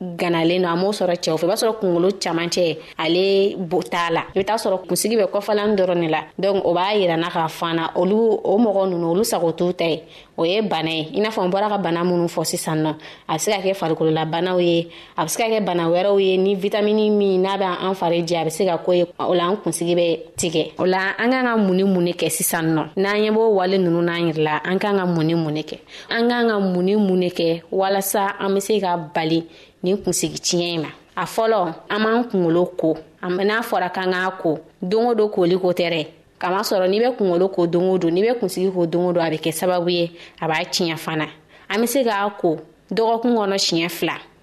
ganalen don a m'o sɔrɔ cɛw fɛ i b'a sɔrɔ kungolo camancɛ ale t'a la i bɛ taa sɔrɔ kunsigi bɛ kɔfalani dɔrɔn de la donc o b'a yirana k'a fana olu o mɔgɔ ninnu olu sago t'u ta ye o ye bana ye i n'a fɔ n bɔra ka bana minnu fɔ sisan nɔ a bɛ se ka kɛ farikololabanaw ye a bɛ se ka kɛ bana wɛrɛw ye ni vitamini min n'a bɛ an fari jɛ a bɛ se ka ko ye o la an kunsigi bɛ tigɛ o la an ka kan ka mun ni mun de kɛ sisan nɔ n'an ye b'o wale ninnu n'an yɛrɛ la an ka kan ka mun ni mun de kɛ an k'an ka mun ni mun de kɛ walasa an bɛ se ka bali nin kunsigi tiɲɛ in ma a fɔlɔ an b'an kunkolo ko n'a fɔra k'an k'a ko don o don koli ko tɛ dɛ kama sɔrɔ n'i bɛ kunkolo ko don o don n'i bɛ kunsigi ko don o don a bɛ kɛ sababu ye a b'a tiɲɛ fana an bɛ se k'a ko dɔgɔkun kɔnɔ siɲɛ fila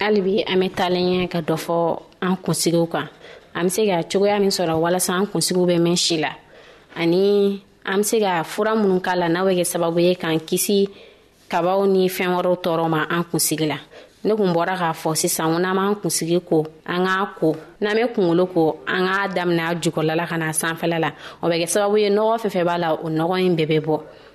hali bi an bɛ taalen ɲɛ ka dɔ fɔ an kunsigiw kan an bɛ se ka cogoya min sɔrɔ walasa an kunsigiw bɛ mɛn si la ani an bɛ se ka fura minnu k'a la n'a bɛ kɛ sababu ye k'an kisi kabaw ni fɛn wɛrɛw tɔɔrɔ ma an kunsigi la ne kun bɔra k'a fɔ sisan ko n'an b'an kunsigi ko an k'a ko n'an bɛ kunkolo ko an k'a daminɛ a jukɔrɔla la ka na sanfɛla la o bɛ kɛ sababu ye nɔgɔ fɛn fɛn b'a la o nɔgɔ in bɛɛ bɛ bɔ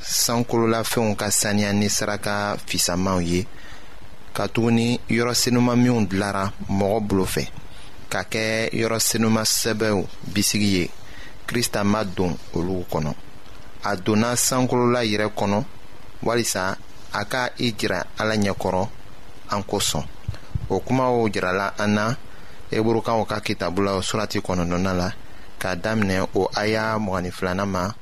sankololafɛnw ka saniya ni saraka fisamanw ye katuguni yɔrɔ senuma minw dilara mɔgɔ bolo fɛ ka kɛ yɔrɔ senuma sɛbɛw bisigi ye krista ma don olu kɔnɔ a donna sankolola yɛrɛ kɔnɔ walisa a ka i jira ala ɲɛkɔrɔ an kosɔn o kumaw jirala an na eburukaw ka kitabula surati kɔnɔnɔna la k'a daminɛ o aya mɔgɔnin filanan ma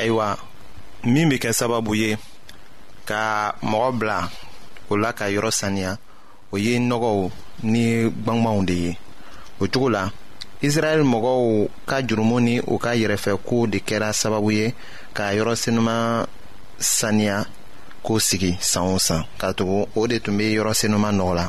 ayiwa min bɛ kɛ sababu ye ka mɔgɔ bila o la ka yɔrɔ saniya o ye nɔgɔw ni gbangbanw de ye o cogo la israɛl mɔgɔw ka jurumu ni u ka yɛrɛfɛko de kɛra sababu ye ka yɔrɔ senuma saniya ko sigi san o san ka tugu o de tun bɛ yɔrɔ senuma nɔgɔ la